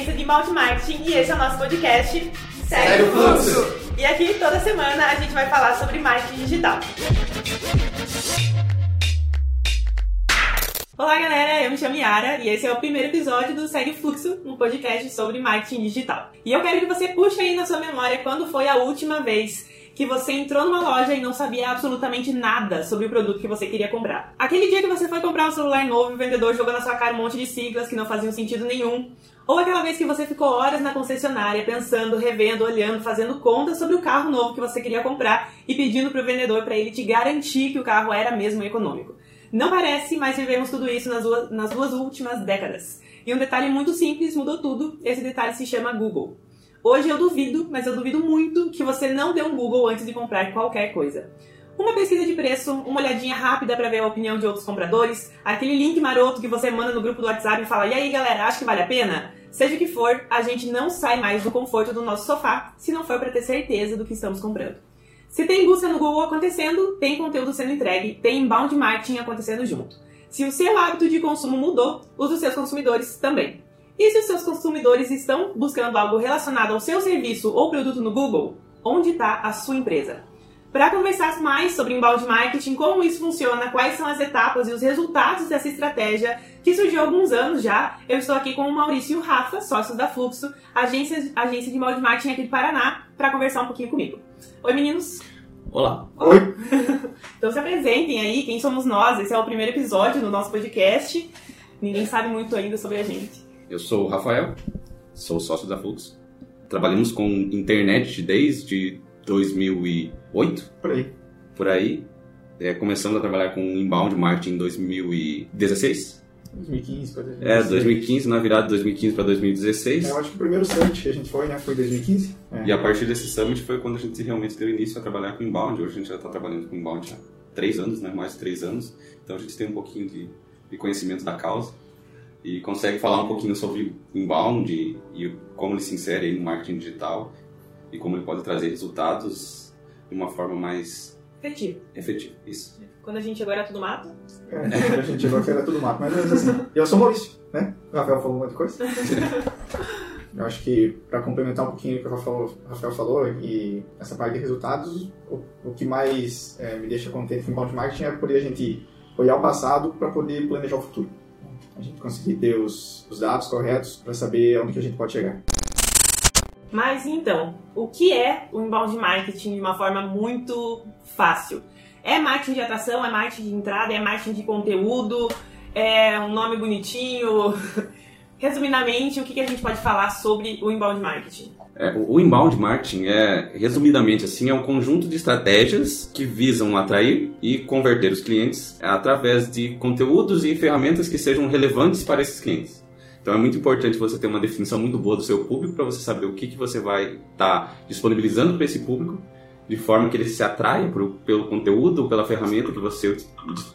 agência de Marketing e esse é o nosso podcast Segue o Fluxo. E aqui toda semana a gente vai falar sobre marketing digital. Olá galera, eu me chamo Yara e esse é o primeiro episódio do Segue Fluxo, um podcast sobre marketing digital. E eu quero que você puxe aí na sua memória quando foi a última vez que você entrou numa loja e não sabia absolutamente nada sobre o produto que você queria comprar. Aquele dia que você foi comprar um celular novo e o vendedor jogou na sua cara um monte de siglas que não faziam sentido nenhum. Ou aquela vez que você ficou horas na concessionária pensando, revendo, olhando, fazendo contas sobre o carro novo que você queria comprar e pedindo para o vendedor para ele te garantir que o carro era mesmo econômico. Não parece, mas vivemos tudo isso nas duas, nas duas últimas décadas. E um detalhe muito simples mudou tudo. Esse detalhe se chama Google. Hoje eu duvido, mas eu duvido muito que você não dê um Google antes de comprar qualquer coisa. Uma pesquisa de preço, uma olhadinha rápida para ver a opinião de outros compradores, aquele link maroto que você manda no grupo do WhatsApp e fala: "E aí, galera, acho que vale a pena?" Seja o que for, a gente não sai mais do conforto do nosso sofá se não for para ter certeza do que estamos comprando. Se tem busca no Google acontecendo, tem conteúdo sendo entregue, tem inbound marketing acontecendo junto. Se o seu hábito de consumo mudou, os dos seus consumidores também. E se os seus consumidores estão buscando algo relacionado ao seu serviço ou produto no Google, onde está a sua empresa? Para conversar mais sobre inbound marketing, como isso funciona, quais são as etapas e os resultados dessa estratégia que surgiu há alguns anos já, eu estou aqui com o Maurício e o Rafa, sócios da Fluxo, agência, agência de inbound marketing aqui do Paraná, para conversar um pouquinho comigo. Oi, meninos! Olá. Oi. então se apresentem aí, quem somos nós? Esse é o primeiro episódio do nosso podcast. Ninguém sabe muito ainda sobre a gente. Eu sou o Rafael, sou sócio da Flux. Trabalhamos com internet desde 2008. Por aí. Por aí. É, começamos a trabalhar com inbound marketing em 2016. 2015 para 2016. É, 2015, na virada de 2015 para 2016. É, eu acho que o primeiro summit que a gente foi, né, foi em 2015. É. E a partir desse summit foi quando a gente realmente deu início a trabalhar com inbound. Hoje a gente já está trabalhando com inbound há três anos, né, mais de três anos. Então a gente tem um pouquinho de, de conhecimento da causa e consegue falar um pouquinho sobre inbound e, e como ele se insere aí no marketing digital e como ele pode trazer resultados de uma forma mais Efetivo. efetiva. Isso. Quando a gente chegou era tudo mato. É, a gente chegou aqui era tudo mato, mas é assim. Eu sou Maurício, né? O Rafael falou um monte de coisa. Eu acho que, para complementar um pouquinho o que o Rafael, Rafael falou, e essa parte de resultados, o, o que mais é, me deixa contente com o inbound marketing é poder a gente olhar o passado para poder planejar o futuro. A gente conseguir ter os, os dados corretos para saber onde que a gente pode chegar. Mas então, o que é o inbound marketing de uma forma muito fácil? É marketing de atração, é marketing de entrada, é marketing de conteúdo, é um nome bonitinho. Resumidamente, o que a gente pode falar sobre o inbound marketing? É, o inbound marketing é, resumidamente assim, é um conjunto de estratégias que visam atrair e converter os clientes através de conteúdos e ferramentas que sejam relevantes para esses clientes. Então é muito importante você ter uma definição muito boa do seu público para você saber o que, que você vai estar tá disponibilizando para esse público, de forma que ele se atraia pelo conteúdo, pela ferramenta que você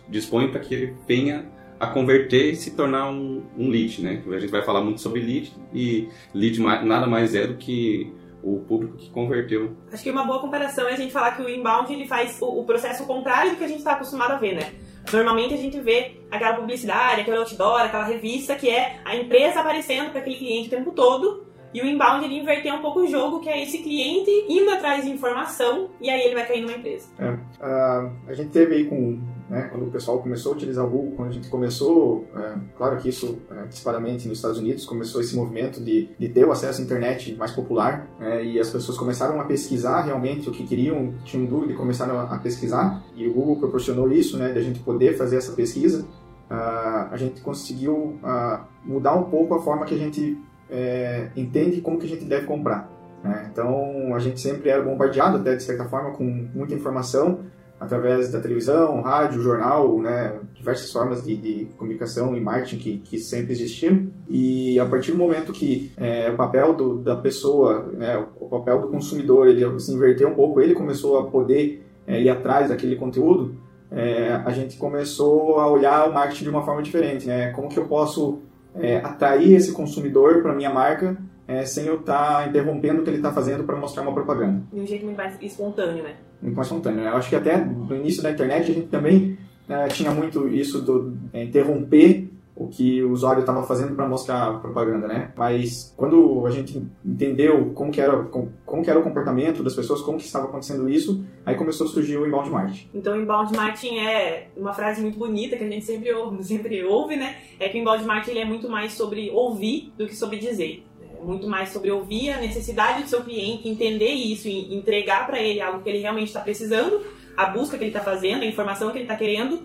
dispõe para que ele venha a converter e se tornar um, um lead, né? A gente vai falar muito sobre lead e lead nada mais é do que o público que converteu. Acho que uma boa comparação é a gente falar que o inbound ele faz o, o processo contrário do que a gente está acostumado a ver, né? Normalmente a gente vê aquela publicidade, aquele outdoor, aquela revista que é a empresa aparecendo para aquele cliente o tempo todo e o inbound ele inverter um pouco o jogo, que é esse cliente indo atrás de informação e aí ele vai cair numa empresa. É, uh, a gente teve aí com né, quando o pessoal começou a utilizar o Google, quando a gente começou, é, claro que isso é, disparadamente nos Estados Unidos começou esse movimento de, de ter o acesso à internet mais popular é, e as pessoas começaram a pesquisar realmente o que queriam, tinham dúvida e começaram a, pesquisar e o Google proporcionou isso, né, de a gente poder fazer essa pesquisa, uh, a gente conseguiu uh, mudar um pouco a forma que a gente é, entende como que a gente deve comprar. Né? Então a gente sempre era bombardeado até de certa forma com muita informação através da televisão, rádio, jornal, né, diversas formas de, de comunicação e marketing que, que, sempre existiam. E a partir do momento que é, o papel do, da pessoa, né, o papel do consumidor, ele se inverteu um pouco, ele começou a poder é, ir atrás daquele conteúdo, é, a gente começou a olhar o marketing de uma forma diferente, né? Como que eu posso é, atrair esse consumidor para minha marca é, sem eu estar tá interrompendo o que ele está fazendo para mostrar uma propaganda. De um jeito mais espontâneo, né? Espontâneo. Né? Eu acho que até no início da internet a gente também é, tinha muito isso do é, interromper o, o que o usuário estava fazendo para mostrar propaganda, né? Mas quando a gente entendeu como que, era, como, como que era o comportamento das pessoas, como que estava acontecendo isso, aí começou a surgir o inbound marketing. Então, inbound marketing é uma frase muito bonita que a gente sempre ouve, sempre ouve né? É que o inbound marketing é muito mais sobre ouvir do que sobre dizer muito mais sobre ouvir a necessidade do seu cliente, entender isso e entregar para ele algo que ele realmente está precisando, a busca que ele está fazendo, a informação que ele está querendo,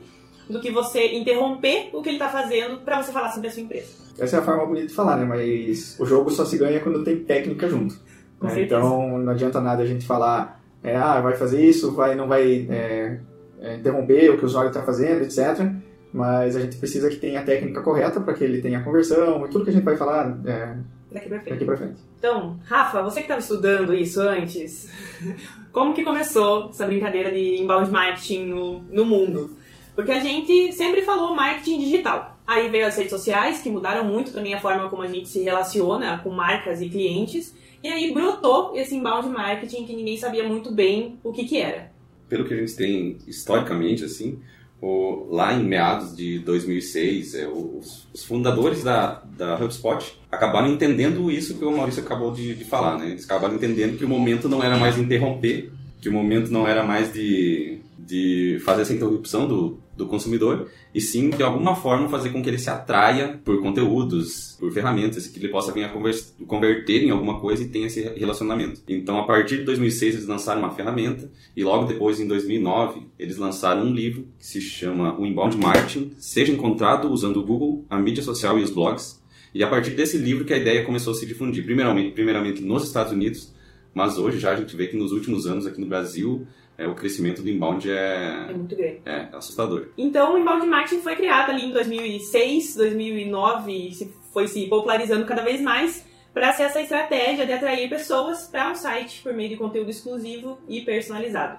do que você interromper o que ele está fazendo para você falar sobre a sua empresa. Essa é a forma bonita de falar, né? Mas o jogo só se ganha quando tem técnica junto. Né? Então não adianta nada a gente falar, é, ah, vai fazer isso, vai, não vai é, é, interromper o que o usuário está fazendo, etc. Mas a gente precisa que tenha a técnica correta para que ele tenha a conversão e tudo que a gente vai falar é, daqui para frente. Daqui pra frente. Então, Rafa, você que estava estudando isso antes, como que começou essa brincadeira de inbound marketing no, no mundo? Porque a gente sempre falou marketing digital. Aí veio as redes sociais, que mudaram muito também a forma como a gente se relaciona com marcas e clientes. E aí brotou esse inbound marketing que ninguém sabia muito bem o que, que era. Pelo que a gente tem historicamente, assim, o, lá em meados de 2006, é, os, os, fundadores da, da HubSpot acabaram entendendo isso que o Maurício acabou de, de falar, né? Eles acabaram entendendo que o momento não era mais interromper, que o momento não era mais de, de fazer essa interrupção do, do consumidor, e sim, de alguma forma, fazer com que ele se atraia por conteúdos, por ferramentas, que ele possa vir a converter em alguma coisa e tenha esse relacionamento. Então, a partir de 2006, eles lançaram uma ferramenta, e logo depois, em 2009, eles lançaram um livro que se chama O Inbound Marketing, seja encontrado usando o Google, a mídia social e os blogs. E a partir desse livro que a ideia começou a se difundir, primeiramente, primeiramente nos Estados Unidos, mas hoje já a gente vê que nos últimos anos aqui no Brasil é, o crescimento do inbound é, é muito grande. É assustador. Então, o inbound marketing foi criado ali em 2006, 2009 e se, foi se popularizando cada vez mais para ser essa estratégia de atrair pessoas para um site por meio de conteúdo exclusivo e personalizado.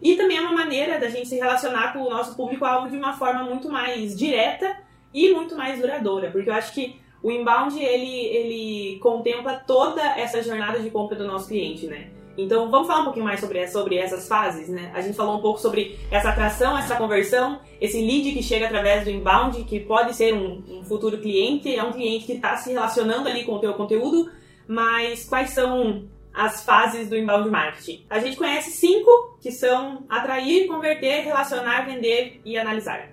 E também é uma maneira da gente se relacionar com o nosso público-alvo de uma forma muito mais direta e muito mais duradoura, porque eu acho que o inbound ele, ele contempla toda essa jornada de compra do nosso cliente, né? Então, vamos falar um pouquinho mais sobre, sobre essas fases, né? A gente falou um pouco sobre essa atração, essa conversão, esse lead que chega através do inbound, que pode ser um, um futuro cliente, é um cliente que está se relacionando ali com o teu conteúdo, mas quais são as fases do inbound marketing? A gente conhece cinco, que são atrair, converter, relacionar, vender e analisar.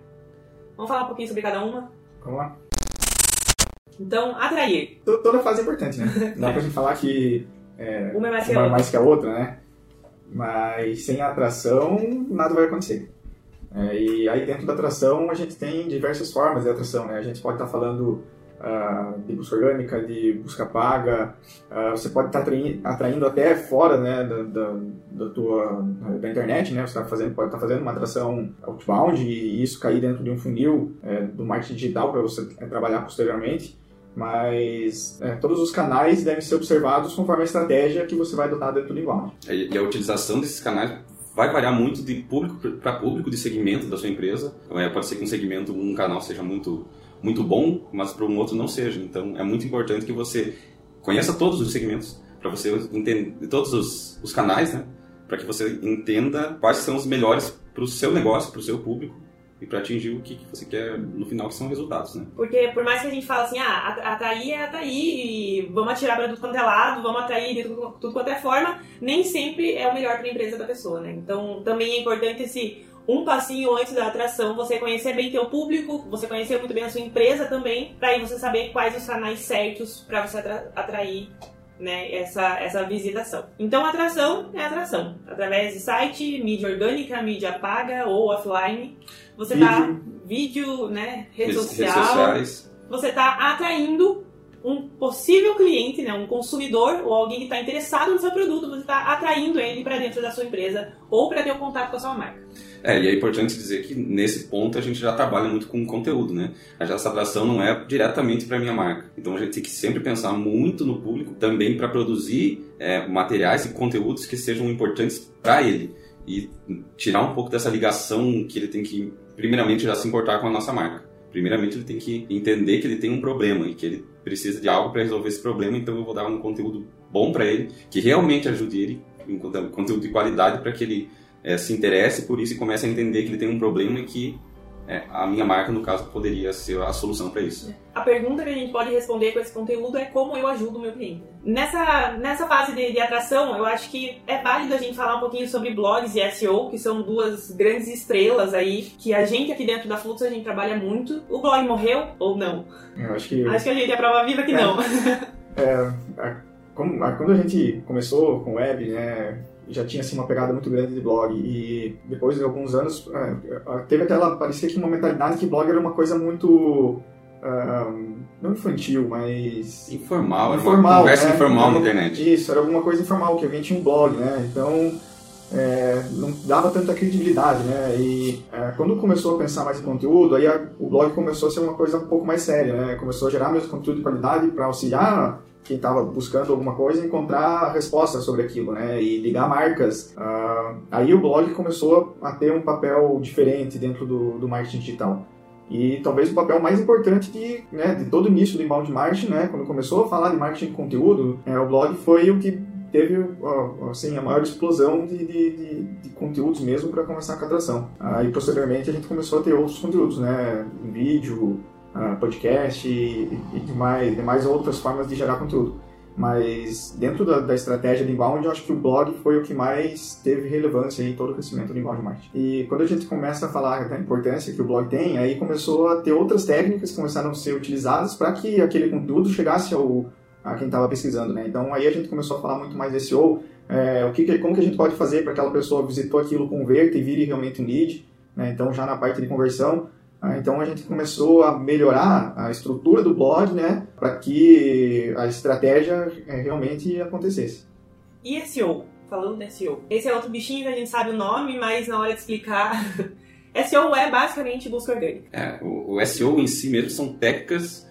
Vamos falar um pouquinho sobre cada uma? Vamos lá. Então, atrair. Toda fase é importante, né? Dá pra gente falar que é, uma é mais que, uma a mais que a outra, né? Mas sem atração, nada vai acontecer. É, e aí dentro da atração a gente tem diversas formas de atração, né? A gente pode estar tá falando uh, de busca orgânica, de busca paga, uh, você pode estar tá atraindo, atraindo, até fora né, da, da, da, tua, da internet, né? Você tá fazendo, pode estar tá fazendo uma atração outbound e isso cair dentro de um funil é, do marketing digital para você é, trabalhar posteriormente mas é, todos os canais devem ser observados conforme a estratégia que você vai adotar dentro do inbound. E a utilização desses canais vai variar muito de público para público, de segmento da sua empresa. É, pode ser que um segmento, um canal seja muito muito bom, mas para um outro não seja. Então é muito importante que você conheça todos os segmentos para você entender todos os, os canais, né? Para que você entenda quais são os melhores para o seu negócio, para o seu público e para atingir o que, você quer no final, que são resultados, né? Porque por mais que a gente fale assim, ah, atrair é atrair vamos atirar para tudo quanto é lado, vamos atrair de tudo, tudo quanto é forma, nem sempre é o melhor para a empresa da pessoa, né? Então também é importante esse um passinho antes da atração, você conhecer bem teu público, você conhecer muito bem a sua empresa também, para aí você saber quais os canais certos para você atrair né, essa, essa visitação. Então, atração é atração. Através de site, mídia orgânica, mídia paga ou offline. Você está vídeo, né, rede social. Redes sociais. Você está atraindo um possível cliente, né, um consumidor ou alguém que está interessado no seu produto, você está atraindo ele para dentro da sua empresa ou para ter um contato com a sua marca. É, e é importante dizer que nesse ponto a gente já trabalha muito com conteúdo, né? Essa atração não é diretamente para minha marca. Então a gente tem que sempre pensar muito no público também para produzir é, materiais e conteúdos que sejam importantes para ele e tirar um pouco dessa ligação que ele tem que, primeiramente, já se importar com a nossa marca. Primeiramente, ele tem que entender que ele tem um problema e que ele precisa de algo para resolver esse problema, então eu vou dar um conteúdo bom para ele, que realmente ajude ele, um conteúdo de qualidade para que ele é, se interesse por isso e comece a entender que ele tem um problema e que é, a minha marca, no caso, poderia ser a solução para isso. A pergunta que a gente pode responder com esse conteúdo é como eu ajudo o meu cliente. Nessa, nessa fase de, de atração, eu acho que é válido a gente falar um pouquinho sobre blogs e SEO, que são duas grandes estrelas aí, que a gente aqui dentro da Fluxo, a gente trabalha muito. O blog morreu ou não? Eu acho que... Acho que a gente é prova viva que não. É, a, como, a, quando a gente começou com web, né, já tinha assim, uma pegada muito grande de blog e depois de alguns anos é, teve até lá, parecia que uma mentalidade que blog era uma coisa muito uh, não infantil, mas informal, informal conversa né? informal na internet. Isso, era alguma coisa informal que alguém tinha um blog, né? Então é, não dava tanta credibilidade, né? E é, quando começou a pensar mais em conteúdo, aí a, o blog começou a ser uma coisa um pouco mais séria, né? Começou a gerar mesmo conteúdo de qualidade para auxiliar quem estava buscando alguma coisa encontrar respostas sobre aquilo, né? E ligar marcas. Uh, aí o blog começou a ter um papel diferente dentro do, do marketing digital. E talvez o papel mais importante de, né, de todo o início do inbound marketing, né, quando começou a falar de marketing de conteúdo, é, o blog foi o que teve assim, a maior explosão de, de, de, de conteúdos mesmo para começar a atração. Aí, posteriormente, a gente começou a ter outros conteúdos, né, vídeo, uh, podcast e, e demais, demais outras formas de gerar conteúdo. Mas dentro da, da, estratégia de inbound, eu acho que o blog foi o que mais teve relevância em todo o crescimento do inbound marketing. E quando a gente começa a falar da importância que o blog tem, aí começou a ter outras técnicas que começaram a ser utilizadas para que aquele conteúdo chegasse ao, a quem estava pesquisando, né? Então aí a gente começou a falar muito mais de SEO, é, o que, como que a gente pode fazer para aquela pessoa visitou aquilo, converta e vire realmente um lead, né? Então já na parte de conversão, ah, então a gente começou a melhorar a estrutura do blog, né, para que a estratégia eh, realmente acontecesse. E SEO? Falando de SEO. Esse é outro bichinho que a gente sabe o nome, mas na hora de explicar, SEO é basicamente busca orgânica. É, o, o, SEO em si mesmo são técnicas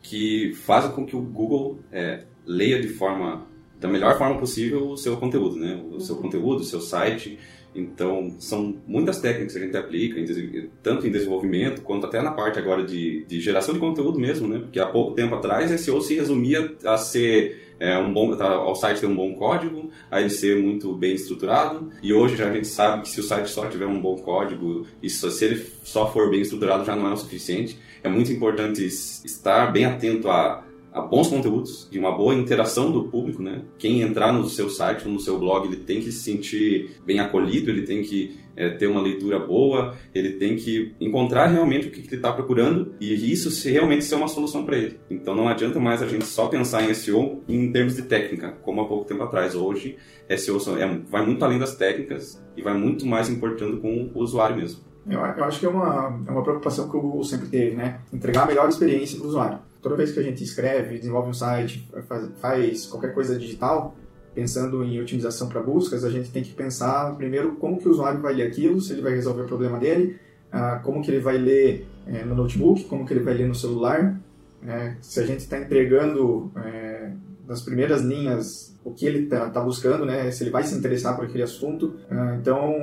que fazem com que o Google é, leia de forma da melhor forma possível o seu conteúdo, né? O seu uhum. conteúdo, o seu site então, são muitas técnicas que a gente aplica, tanto em desenvolvimento, quanto até na parte agora de, de geração de conteúdo mesmo, né? Porque há pouco tempo atrás, SEO se resumia a ser é, um bom, tá, ao site ter um bom código, a ele ser muito bem estruturado, e hoje já a gente sabe que se o site só tiver um bom código, e se ele só for bem estruturado já não é o suficiente. É muito importante estar bem atento a a bons conteúdos, de uma boa interação do público, né? Quem entrar no seu site no seu blog, ele tem que se sentir bem acolhido, ele tem que é, ter uma leitura boa, ele tem que encontrar realmente o que, que ele está procurando e isso se realmente ser uma solução para ele. Então não adianta mais a gente só pensar em SEO em termos de técnica, como há pouco tempo atrás. Hoje, SEO é, vai muito além das técnicas e vai muito mais importando com o usuário mesmo. Eu, eu acho que é uma, é uma preocupação que o Google sempre teve, né? Entregar a melhor experiência para o usuário toda vez que a gente escreve, desenvolve um site, faz, faz qualquer coisa digital, pensando em otimização para buscas, a gente tem que pensar primeiro como que o usuário vai ler aquilo, se ele vai resolver o problema dele, ah, como que ele vai ler é, no notebook, como que ele vai ler no celular, é, se a gente está entregando é, nas primeiras linhas o que ele está tá buscando, né, se ele vai se interessar por aquele assunto. Ah, então,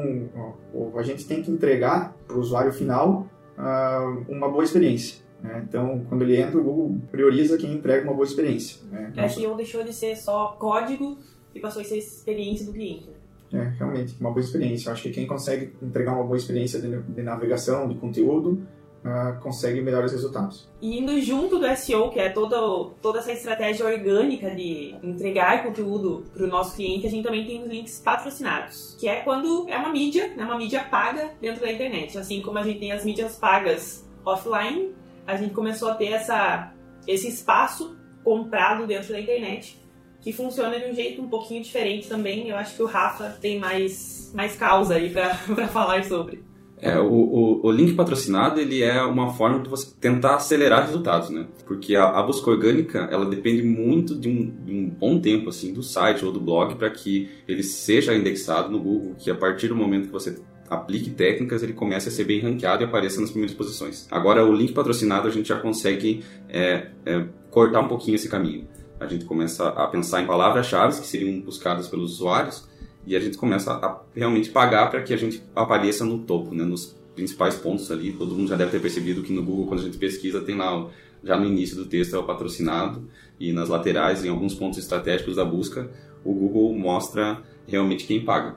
a gente tem que entregar para o usuário final ah, uma boa experiência. Né? Então, quando ele entra, o Google prioriza quem entrega uma boa experiência. Né? É, SEO deixou de ser só código e passou a ser experiência do cliente. Né? É, realmente, uma boa experiência. Eu acho que quem consegue entregar uma boa experiência de, de navegação, de conteúdo, uh, consegue melhores resultados. E indo junto do SEO, que é toda, toda essa estratégia orgânica de entregar conteúdo para o nosso cliente, a gente também tem os links patrocinados, que é quando é uma mídia, né, uma mídia paga dentro da internet. Assim como a gente tem as mídias pagas offline, a gente começou a ter essa, esse espaço comprado dentro da internet, que funciona de um jeito um pouquinho diferente também. Eu acho que o Rafa tem mais, mais causa aí para falar sobre. É, o, o, o, link patrocinado ele é uma forma de você tentar acelerar resultados, né? Porque a, a busca orgânica ela depende muito de um, de um, bom tempo assim do site ou do blog para que ele seja indexado no Google, que a partir do momento que você aplique técnicas, ele comece a ser bem ranqueado e apareça nas primeiras posições. Agora, o link patrocinado, a gente já consegue é, é, cortar um pouquinho esse caminho. A gente começa a pensar em palavras-chave que seriam buscadas pelos usuários e a gente começa a realmente pagar para que a gente apareça no topo, né, nos principais pontos ali. Todo mundo já deve ter percebido que no Google, quando a gente pesquisa, tem lá já no início do texto é o patrocinado e nas laterais, em alguns pontos estratégicos da busca, o Google mostra realmente quem paga.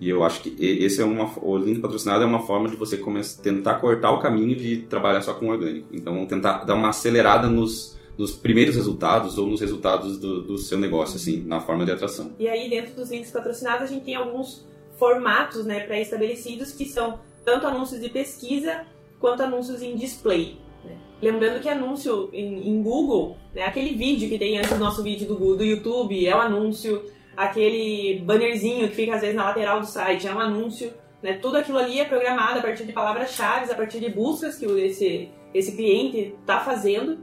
E eu acho que esse é uma, o link patrocinado é uma forma de você começar, tentar cortar o caminho de trabalhar só com orgânico. Então, tentar dar uma acelerada nos, nos primeiros resultados ou nos resultados do, do seu negócio, assim, na forma de atração. E aí, dentro dos links patrocinados, a gente tem alguns formatos né, pré-estabelecidos que são tanto anúncios de pesquisa quanto anúncios em display. Né? Lembrando que anúncio em, em Google, né, aquele vídeo que tem antes do nosso vídeo do, do YouTube, é o anúncio, aquele bannerzinho que fica às vezes na lateral do site, é um anúncio. Né? Tudo aquilo ali é programado a partir de palavras-chave, a partir de buscas que esse, esse cliente está fazendo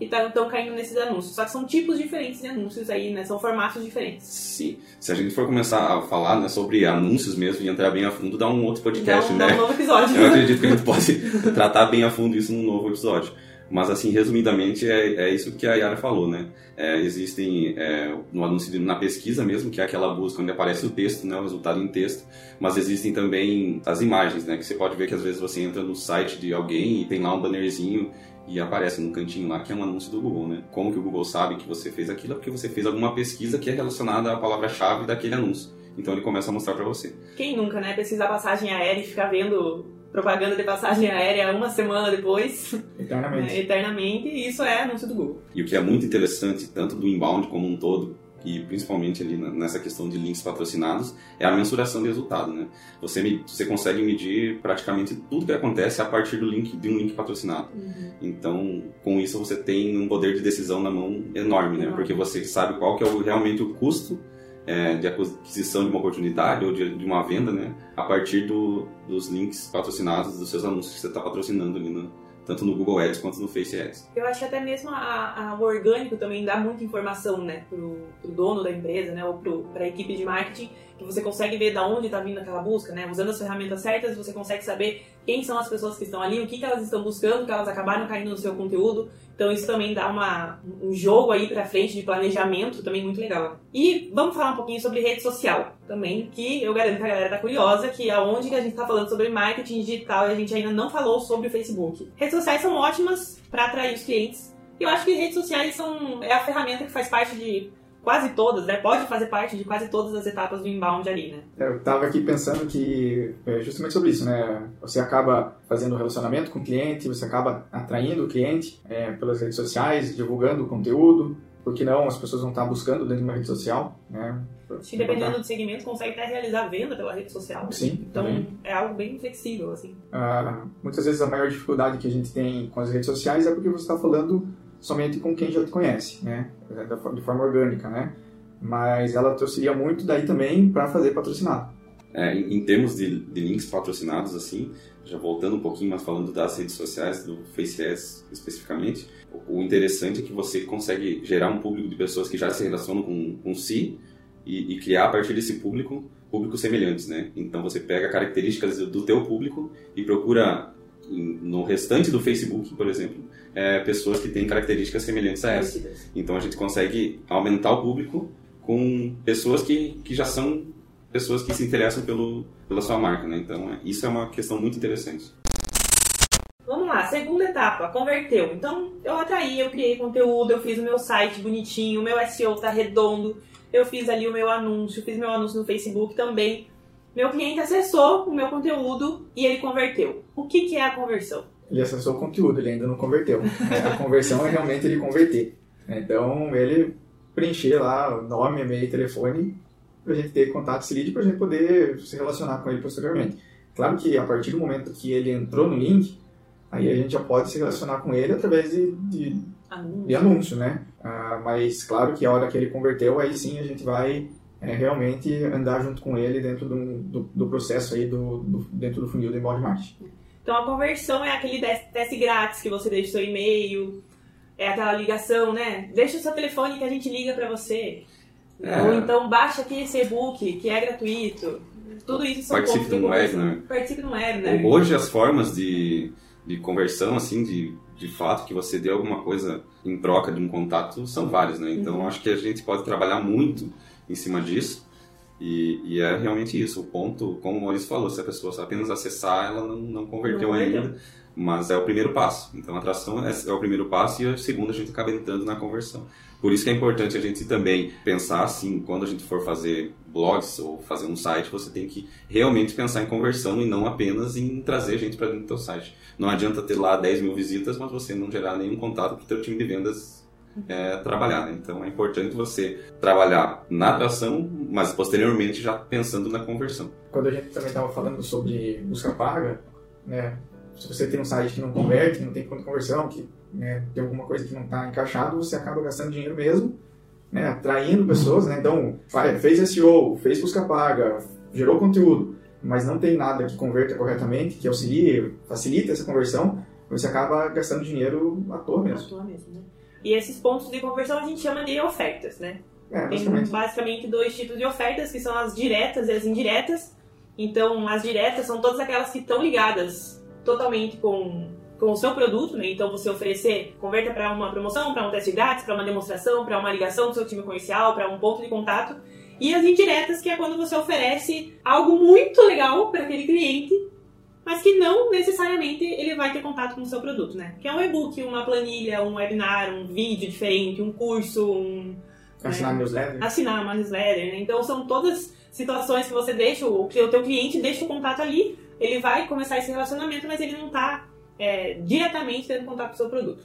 e estão tá, caindo nesses anúncios. Só que são tipos diferentes de anúncios aí, né? São formatos diferentes. Sim. Se a gente for começar a falar né, sobre anúncios mesmo e entrar bem a fundo, dá um outro podcast, dá um, né? Dá um novo episódio. Eu acredito que a gente pode tratar bem a fundo isso num novo episódio. Mas, assim, resumidamente, é, é isso que a Yara falou, né? É, existem, é, no anúncio, na pesquisa mesmo, que é aquela busca onde aparece o texto, né? O resultado em texto. Mas existem também as imagens, né? Que você pode ver que, às vezes, você entra no site de alguém e tem lá um bannerzinho e aparece no cantinho lá que é um anúncio do Google, né? Como que o Google sabe que você fez aquilo? É porque você fez alguma pesquisa que é relacionada à palavra-chave daquele anúncio. Então ele começa a mostrar para você. Quem nunca, né? Pesquisar passagem aérea e ficar vendo propaganda de passagem aérea uma semana depois. Eternamente. É, eternamente. E isso é anúncio do Google. E o que é muito interessante, tanto do inbound como um todo, e principalmente ali nessa questão de links patrocinados, é a mensuração de resultado, né? Você, você consegue medir praticamente tudo que acontece a partir do link de um link patrocinado. Uhum. Então, com isso você tem um poder de decisão na mão enorme, né? Uhum. Porque você sabe qual que é o, realmente o custo é, de aquisição de uma oportunidade ou de, de uma venda, né? A partir do, dos links patrocinados dos seus anúncios que você está patrocinando ali no, tanto no Google Ads quanto no Face Ads. Eu acho que até mesmo a, a, o orgânico também dá muita informação, né, pro, pro dono da empresa, né, ou para a equipe de marketing, que você consegue ver da onde está vindo aquela busca, né, usando as ferramentas certas, você consegue saber quem são as pessoas que estão ali, o que, que elas estão buscando, que elas acabaram caindo no seu conteúdo. Então isso também dá uma, um jogo aí pra frente de planejamento também muito legal. E vamos falar um pouquinho sobre rede social também, que eu garanto que a galera tá curiosa, que aonde que a gente tá falando sobre marketing digital e a gente ainda não falou sobre o Facebook. Redes sociais são ótimas para atrair os clientes. Eu acho que redes sociais são é a ferramenta que faz parte de quase todas, né? Pode fazer parte de quase todas as etapas do inbound ali, né? Eu estava aqui pensando que é justamente sobre isso, né? Você acaba fazendo relacionamento com o cliente, você acaba atraindo o cliente é, pelas redes sociais, divulgando o conteúdo. Porque não, as pessoas vão estar buscando dentro de uma rede social, né? Se dependendo do segmento, consegue até realizar venda pela rede social. Sim. Então também. é algo bem flexível, assim. Ah, muitas vezes a maior dificuldade que a gente tem com as redes sociais é porque você está falando somente com quem já te conhece, né? De forma orgânica, né? Mas ela auxilia muito daí também para fazer patrocinado. É, em, termos de, de, links patrocinados, assim, já voltando um pouquinho, mas falando das redes sociais, do FaceAds especificamente, o, o interessante é que você consegue gerar um público de pessoas que já se relacionam com, com si e, e criar a partir desse público públicos semelhantes, né? Então você pega características do teu público e procura no restante do Facebook, por exemplo, é, pessoas que têm características semelhantes a essa. Então a gente consegue aumentar o público com pessoas que, que já são pessoas que se interessam pelo, pela sua marca, né? Então é, isso é uma questão muito interessante. Vamos lá, segunda etapa, converteu. Então eu atraí, eu criei conteúdo, eu fiz o meu site bonitinho, o meu SEO tá redondo, eu fiz ali o meu anúncio, fiz meu anúncio no Facebook também. Meu cliente acessou o meu conteúdo e ele converteu. O que, que é a conversão? Ele acessou o conteúdo, ele ainda não converteu. a conversão é realmente ele converter. Então, ele preencher lá nome, e-mail e telefone para a gente ter contato esse lead para a gente poder se relacionar com ele posteriormente. Claro que a partir do momento que ele entrou no link, aí a gente já pode se relacionar com ele através de, de, anúncio. de anúncio, né? Ah, mas claro que a hora que ele converteu, aí sim a gente vai é, realmente andar junto com ele dentro do, do, do processo aí, do, do, dentro do funil do inbound marketing. Então a conversão é aquele teste grátis que você deixa o seu e-mail, é aquela ligação, né? Deixa o seu telefone que a gente liga para você. É. Ou então baixa aqui esse e-book que é gratuito. Tudo isso são Participe pontos de webinar. Participe do webinar. Hoje as formas de, de conversão, assim, de, de fato, que você dê alguma coisa em troca de um contato, são várias, né? Então uhum. acho que a gente pode trabalhar muito em cima disso. E, e, é realmente isso. O ponto, como o Maurício falou, se a pessoa apenas acessar, ela não, não converteu não ainda. Mas é o primeiro passo. Então a atração é, é, o primeiro passo e o segundo a gente acaba entrando na conversão. Por isso que é importante a gente também pensar assim, quando a gente for fazer blogs ou fazer um site, você tem que realmente pensar em conversão e não apenas em trazer gente para dentro do seu site. Não adianta ter lá 10 mil visitas, mas você não gerar nenhum contato para o seu time de vendas é, trabalhar. Né? Então é importante você trabalhar na atração, mas posteriormente já pensando na conversão. Quando a gente também estava falando sobre busca paga, né? se você tem um site que não converte, não tem de conversão, que né, tem alguma coisa que não está encaixado, você acaba gastando dinheiro mesmo, né, atraindo pessoas. Né? Então, fez SEO, fez busca paga, gerou conteúdo, mas não tem nada que converta corretamente, que auxilie, facilite essa conversão, você acaba gastando dinheiro à toa mesmo. À toa mesmo, né? E esses pontos de conversão a gente chama de ofertas, né? É, Tem basicamente dois tipos de ofertas, que são as diretas e as indiretas. Então, as diretas são todas aquelas que estão ligadas totalmente com, com o seu produto, né? Então, você oferecer, converta para uma promoção, para um teste grátis, para uma demonstração, para uma ligação do seu time comercial, para um ponto de contato. E as indiretas, que é quando você oferece algo muito legal para aquele cliente mas que não necessariamente ele vai ter contato com o seu produto, né? Que é um e-book, uma planilha, um webinar, um vídeo diferente, um curso, um... Assinar né? newsletter. Assinar uma newsletter, né? Então são todas situações que você deixa, o teu cliente deixa o contato ali, ele vai começar esse relacionamento, mas ele não está é, diretamente tendo contato com o seu produto.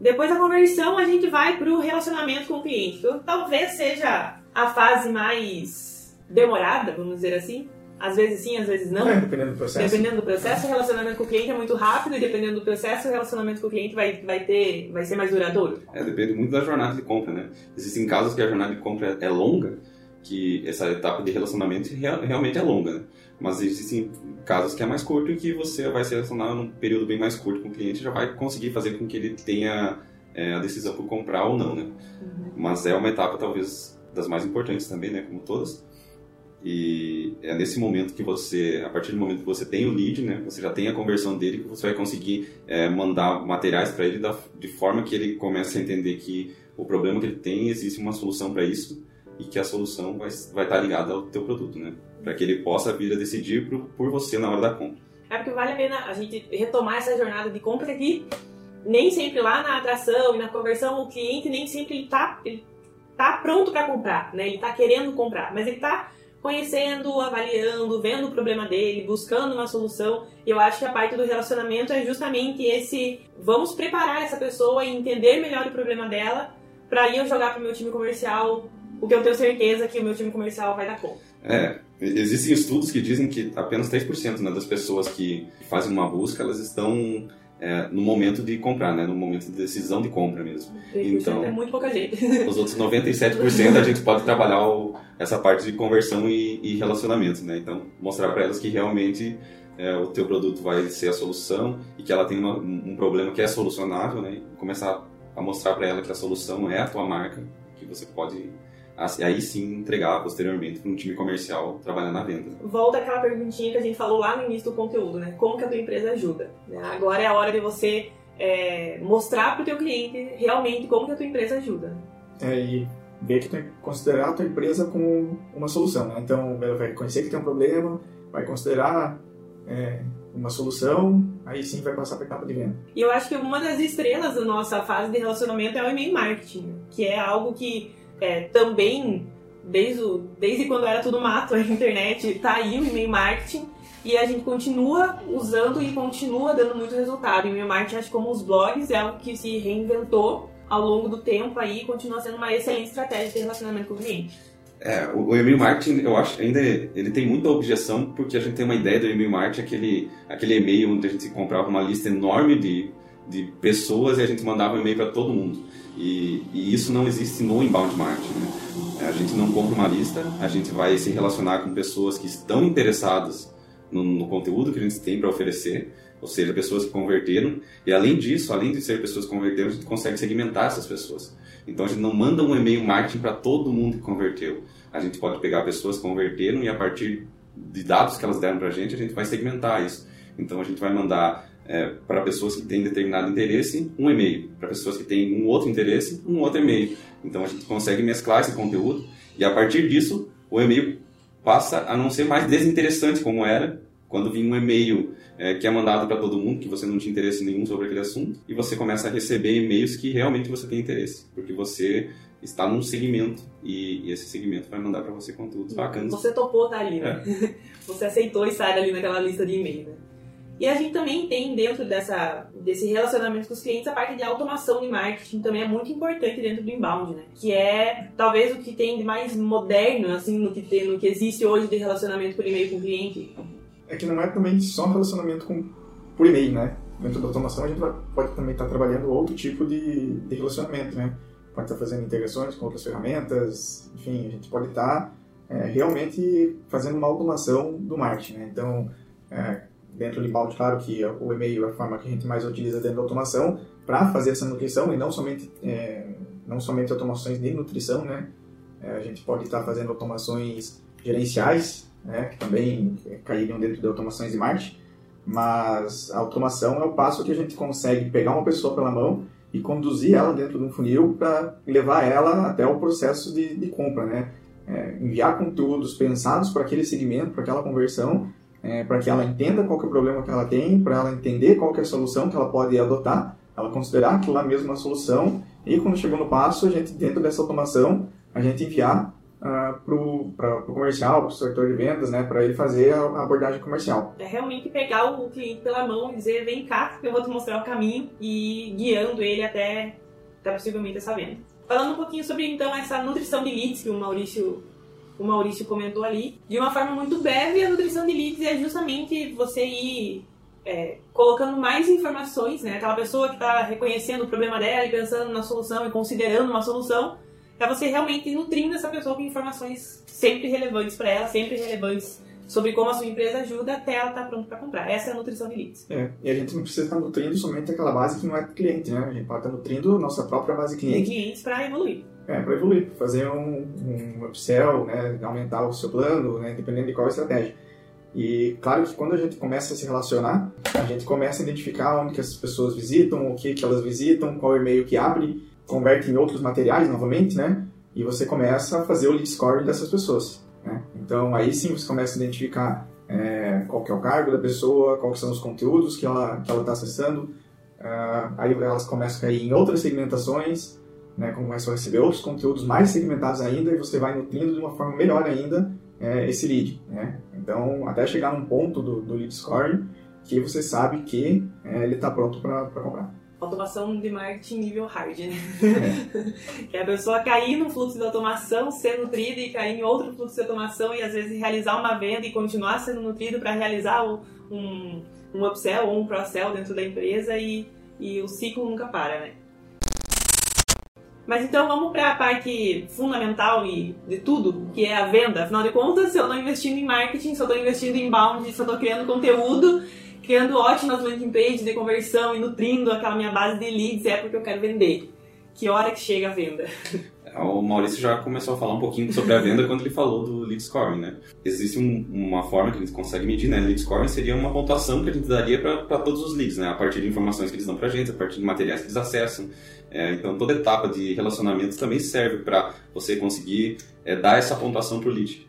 Depois da conversão, a gente vai para o relacionamento com o cliente. Então, talvez seja a fase mais demorada, vamos dizer assim, às vezes sim, às vezes não. É, dependendo do processo. Dependendo do processo, o relacionamento com o cliente é muito rápido e dependendo do processo, o relacionamento com o cliente vai, vai, ter, vai ser mais duradouro. É, depende muito da jornada de compra, né? Existem casos que a jornada de compra é longa, que essa etapa de relacionamento realmente é longa, né? Mas existem casos que é mais curto e que você vai se relacionar num período bem mais curto com o cliente e já vai conseguir fazer com que ele tenha é, a decisão por comprar ou não, né? Uhum. Mas é uma etapa talvez das mais importantes também, né? Como todas. E é nesse momento que você, a partir do momento que você tem o lead, né, você já tem a conversão dele, que você vai conseguir é, mandar materiais para ele da, de forma que ele comece a entender que o problema que ele tem existe uma solução para isso e que a solução vai, vai estar ligada ao teu produto, né, para que ele possa vir a decidir por, por você na hora da compra. É porque vale a pena a gente retomar essa jornada de compra aqui. Nem sempre lá na atração e na conversão o cliente nem sempre ele tá, ele tá pronto para comprar, né? Ele está querendo comprar, mas ele está conhecendo, avaliando, vendo o problema dele, buscando uma solução. E eu acho que a parte do relacionamento é justamente esse: vamos preparar essa pessoa e entender melhor o problema dela para ir eu jogar para o meu time comercial o que eu tenho certeza que o meu time comercial vai dar conta. É, existem estudos que dizem que apenas 3% né, das pessoas que fazem uma busca, elas estão é, no momento de comprar, né? No momento de decisão de compra mesmo. Então, é muito pouca gente. Os outros 97% a gente pode trabalhar o, essa parte de conversão e, e relacionamento, né? Então, mostrar para elas que realmente é, o teu produto vai ser a solução e que ela tem uma, um problema que é solucionável, né? E começar a mostrar para ela que a solução é a tua marca, que você pode aí sim entregar posteriormente para um time comercial trabalhar na venda. Volta aquela perguntinha que a gente falou lá no início do conteúdo, né? Como que a tua empresa ajuda? Né? Agora é a hora de você é, mostrar para o teu cliente realmente como que a tua empresa ajuda. É, e ver que tu, considerar a tua empresa como uma solução, né? Então, ela vai reconhecer que tem um problema, vai considerar é, uma solução, aí sim vai passar para a etapa de venda. E eu acho que uma das estrelas da nossa fase de relacionamento é o e-mail marketing, que é algo que é, também, desde, o, desde quando era tudo mato, a internet tá aí o e-mail marketing e a gente continua usando e continua dando muito resultado. E o e-mail marketing, acho que como os blogs, é algo que se reinventou ao longo do tempo aí e continua sendo uma excelente estratégia de relacionamento com o cliente. É, o e-mail marketing, eu acho ainda ele tem muita objeção porque a gente tem uma ideia do e-mail marketing, aquele, aquele e-mail onde a gente comprava uma lista enorme de, de pessoas e a gente mandava um e-mail para todo mundo. E, e, isso não existe no inbound marketing. Né? A gente não compra uma lista, a gente vai se relacionar com pessoas que estão interessadas no, no conteúdo que a gente tem para oferecer, ou seja, pessoas que converteram. E além disso, além de ser pessoas que converteram, a gente consegue segmentar essas pessoas. Então a gente não manda um e-mail marketing para todo mundo que converteu. A gente pode pegar pessoas que converteram e a partir de dados que elas deram para a gente, a gente vai segmentar isso. Então a gente vai mandar é, para pessoas que têm determinado interesse, um e-mail. Para pessoas que têm um outro interesse, um outro e-mail. Então a gente consegue mesclar esse conteúdo E a partir disso, o e-mail passa a não ser mais desinteressante como era quando vinha um e-mail é, que é mandado para todo mundo, que você não tinha interesse nenhum sobre aquele assunto, e você começa a receber e-mails que realmente você tem interesse, porque você está num segmento e, e esse segmento vai mandar para você conteúdos bacanas. Você topou estar ali, né? É. Você aceitou estar ali naquela lista de e-mail, né? E a gente também tem dentro dessa, desse relacionamento com os clientes a parte de automação de marketing também é muito importante dentro do inbound, né? Que é talvez o que tem de mais moderno, assim, no que, tem, no que existe hoje de relacionamento por e-mail com o cliente. É que não é também só relacionamento com, por e-mail, né? Dentro da automação a gente pode também estar trabalhando outro tipo de, de relacionamento, né? Pode estar fazendo integrações com outras ferramentas, enfim, a gente pode estar é, realmente fazendo uma automação do marketing, né? Então, é, dentro do inbound, claro que o e-mail é a forma que a gente mais utiliza dentro da automação para fazer essa nutrição e não somente é, não somente automações de nutrição, né? É, a gente pode estar fazendo automações gerenciais, né? Que também cairiam dentro de automações de marketing, mas a automação é o passo que a gente consegue pegar uma pessoa pela mão e conduzir ela dentro de um funil para levar ela até o processo de, de compra, né? É, enviar conteúdos pensados para aquele segmento, para aquela conversão é, para que ela entenda qual é o problema que ela tem, para ela entender qual é a solução que ela pode adotar, ela considerar aquilo lá mesmo uma solução, e quando chegou no passo, a gente, dentro dessa automação, a gente enviar uh, para o comercial, para o setor de vendas, né, para ele fazer a, abordagem comercial. É realmente pegar o cliente pela mão e dizer, vem cá, que eu vou te mostrar o caminho, e guiando ele até, até possivelmente essa venda. Falando um pouquinho sobre, então, essa nutrição de leads que o Maurício o Maurício comentou ali, de uma forma muito breve, a nutrição de leads é justamente você ir é, colocando mais informações, né? Aquela pessoa que está reconhecendo o problema dela e pensando na solução e considerando uma solução, para você realmente nutrindo essa pessoa com informações sempre relevantes para ela, sempre relevantes sobre como a sua empresa ajuda até ela estar tá pronta para comprar. Essa é a nutrição de leads. É, e a gente não precisa estar nutrindo somente aquela base que não é cliente, né? A gente pode estar nutrindo nossa própria base cliente. De clientes para evoluir. É, para evoluir, fazer um, um upsell, né? aumentar o seu plano, né? dependendo de qual estratégia. E claro que quando a gente começa a se relacionar, a gente começa a identificar onde que as pessoas visitam, o que que elas visitam, qual e-mail que abre, converte em outros materiais novamente, né? E você começa a fazer o lead dessas pessoas. Né? Então aí sim você começa a identificar é, qual que é o cargo da pessoa, quais são os conteúdos que ela está que ela tá acessando. Uh, aí elas começam a cair em outras segmentações, né, começam a receber outros conteúdos mais segmentados ainda e você vai nutrindo de uma forma melhor ainda é, esse lead. Né? Então, até chegar num ponto do, do lead scoring que você sabe que é, ele está pronto para comprar automação de marketing nível hard, né? É. que é a pessoa cair num fluxo de automação, ser nutrida e cair em outro fluxo de automação e às vezes realizar uma venda e continuar sendo nutrido para realizar um, um upsell ou um cross-sell dentro da empresa e, e o ciclo nunca para, né? Mas então vamos para a parte fundamental e de tudo, que é a venda. Afinal de contas, se eu estou investindo em marketing, se eu estou investindo em inbound, se eu estou criando conteúdo, criando ótimas landing pages de conversão e nutrindo aquela minha base de leads é porque eu quero vender. Que hora que chega a venda? O Maurício já começou a falar um pouquinho sobre a venda quando ele falou do lead scoring, né? Existe um, uma forma que a gente consegue medir, né? Lead scoring seria uma pontuação que a gente daria para todos os leads, né? A partir de informações que eles dão para a gente, a partir de materiais que eles acessam. É, então, toda etapa de relacionamento também serve para você conseguir é, dar essa pontuação para o lead.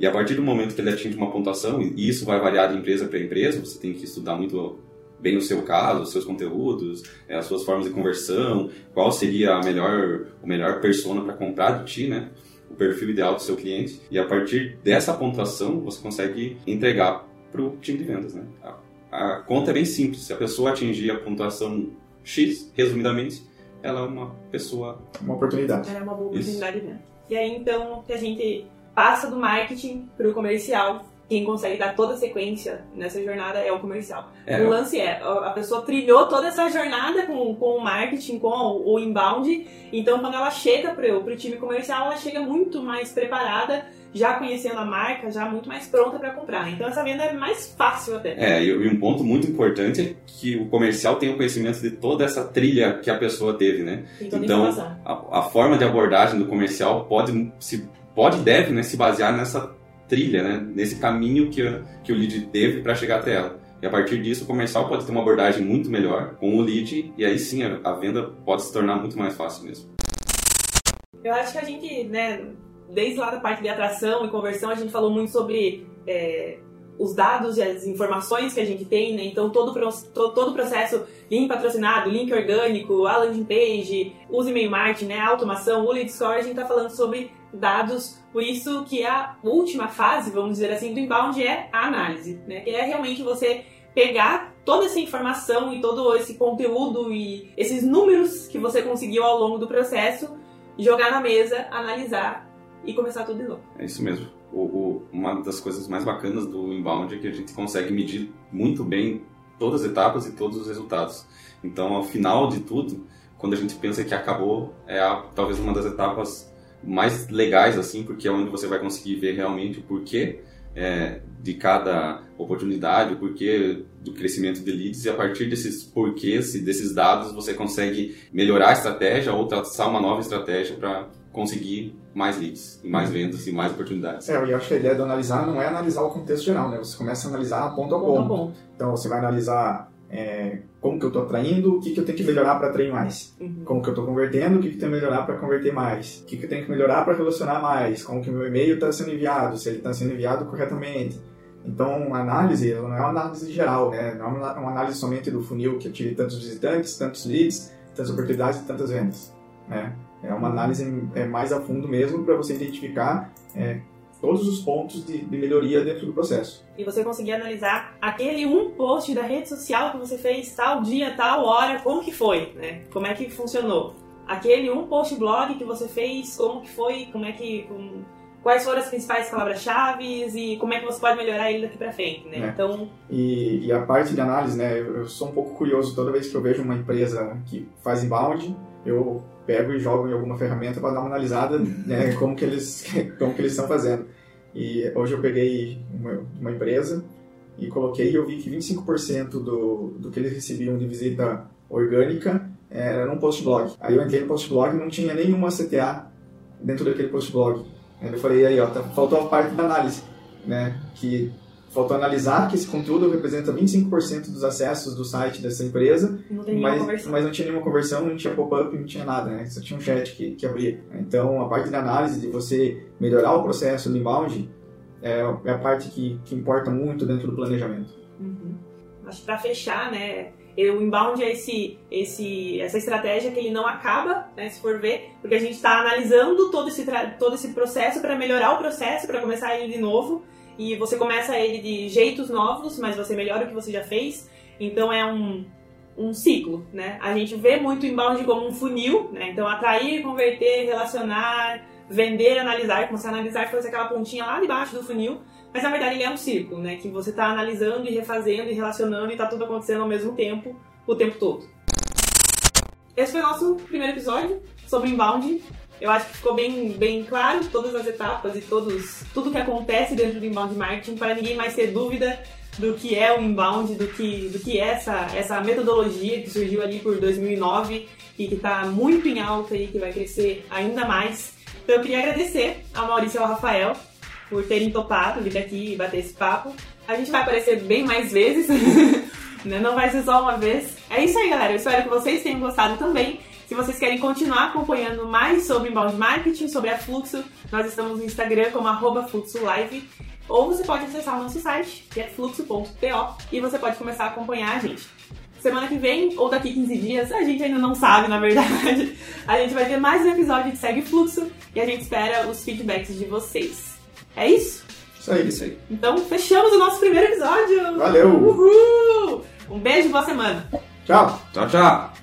E a partir do momento que ele atinge uma pontuação, e isso vai variar de empresa para empresa, você tem que estudar muito bem o seu caso, os seus conteúdos, é, as suas formas de conversão, qual seria a melhor, o melhor persona para comprar de ti, né? O perfil ideal do seu cliente. E a partir dessa pontuação, você consegue entregar para o time de vendas, né? A, a conta é bem simples. Se a pessoa atingir a pontuação X, resumidamente, ela é uma pessoa... Uma oportunidade. É uma boa oportunidade mesmo. E aí, então, que a gente passa do marketing para o comercial. Quem consegue dar toda a sequência nessa jornada é o comercial. É. O lance é, a pessoa trilhou toda essa jornada com, com o marketing, com o, o inbound, então quando ela chega para o time comercial, ela chega muito mais preparada já conhecendo a marca, já muito mais pronta para comprar. Então essa venda é mais fácil até. É, e um ponto muito importante é que o comercial tem o conhecimento de toda essa trilha que a pessoa teve, né? Então a, a, forma de abordagem do comercial pode se pode e deve né, se basear nessa trilha, né, nesse caminho que, que o lead teve para chegar até ela. E a partir disso, o comercial pode ter uma abordagem muito melhor com o lead, e aí sim a, a venda pode se tornar muito mais fácil mesmo. Eu acho que a gente, né, desde lá da parte de atração e conversão, a gente falou muito sobre é, os dados e as informações que a gente tem, né? Então todo, todo o processo link patrocinado, link orgânico, a landing page, uso e-mail marketing, né? automação, o lead score, a gente está falando sobre dados, por isso que a última fase, vamos dizer assim, do inbound é a análise, né? Que é realmente você pegar toda essa informação e todo esse conteúdo e esses números que você conseguiu ao longo do processo, jogar na mesa, analisar e começar tudo de novo. É isso mesmo. O, o, uma das coisas mais bacanas do inbound é que a gente consegue medir muito bem todas as etapas e todos os resultados. Então, ao final de tudo, quando a gente pensa que acabou, é a, talvez uma das etapas mais legais, assim, porque é onde você vai conseguir ver realmente o porquê é, de cada oportunidade, o porquê do crescimento de leads, e a partir desses porquês e desses dados você consegue melhorar a estratégia ou traçar uma nova estratégia para conseguir mais leads, mais vendas e mais oportunidades. É, eu acho que a ideia de analisar não é analisar o contexto geral, né? Você começa a analisar ponto a ponto. ponto. Então você vai analisar é, como que eu estou atraindo, o que, que eu tenho que melhorar para atrair mais, uhum. como que eu estou convertendo, o que, que eu tenho que melhorar para converter mais, o que, que eu tenho que melhorar para relacionar mais, como que o meu e-mail está sendo enviado, se ele está sendo enviado corretamente. Então, a análise não é uma análise geral, né? não é uma análise somente do funil que eu tive tantos visitantes, tantos leads, tantas oportunidades e tantas vendas. Né? É uma análise é, mais a fundo mesmo para você identificar é, todos os pontos de, de, melhoria dentro do processo. E você conseguir analisar aquele um post da rede social que você fez tal dia, tal hora, como que foi, né? Como é que funcionou? Aquele um post blog que você fez, como que foi, como é que... Com, quais foram as principais palavras-chave e como é que você pode melhorar ele daqui para frente, né? É. Então... E, e, a parte de análise, né? Eu sou um pouco curioso toda vez que eu vejo uma empresa que faz inbound, eu pego e jogo em alguma ferramenta para dar uma analisada, né, como que eles como que eles estão fazendo. E hoje eu peguei uma, uma empresa e coloquei e eu vi que 25% do, do que eles recebiam de visita orgânica era num post blog. Aí eu entrei no post blog e não tinha nenhuma CTA dentro daquele post blog. Aí eu falei aí, ó, tá, faltou a parte da análise, né, que faltou analisar que esse conteúdo representa 25% dos acessos do site dessa empresa, não mas, mas não tinha nenhuma conversão, não tinha pop-up, não tinha nada, né? Só tinha um chat que, que abria. Então, a parte da análise, de você melhorar o processo do inbound, é, é a parte que, que importa muito dentro do planejamento. Uhum. Acho que para fechar, né, o inbound é esse, esse, essa estratégia que ele não acaba, né, se for ver, porque a gente está analisando todo esse, todo esse processo para melhorar o processo, para começar ele de novo e você começa ele de jeitos novos, mas você melhora o que você já fez. Então é um, um ciclo, né? A gente vê muito inbound como um funil, né? Então atrair, converter, relacionar, vender, analisar, começar a analisar, fazer aquela pontinha lá debaixo do funil. Mas na verdade ele é um ciclo, né? Que você está analisando e refazendo e relacionando e está tudo acontecendo ao mesmo tempo, o tempo todo. Esse foi o nosso primeiro episódio sobre inbound. Eu acho que ficou bem, bem claro todas as etapas e todos, tudo que acontece dentro do inbound marketing para ninguém mais ter dúvida do que é o inbound, do que, do que é essa, essa metodologia que surgiu ali por 2009 e que está muito em alta e que vai crescer ainda mais. Então eu queria agradecer ao Maurício e ao Rafael por terem topado vir aqui e bater esse papo. A gente vai aparecer bem mais vezes, né? não vai ser só uma vez. É isso aí, galera. Eu espero que vocês tenham gostado também. Se vocês querem continuar acompanhando mais sobre inbound marketing, sobre a Fluxo, nós estamos no Instagram como arroba FluxoLive. Ou você pode acessar o nosso site, que é fluxo.to, e você pode começar a acompanhar a gente. Semana que vem, ou daqui 15 dias, a gente ainda não sabe, na verdade. A gente vai ter mais um episódio de Segue Fluxo e a gente espera os feedbacks de vocês. É isso? Isso aí, isso aí. Então, fechamos o nosso primeiro episódio. Valeu! Uhul! Um beijo, boa semana. Tchau. Tchau, tchau.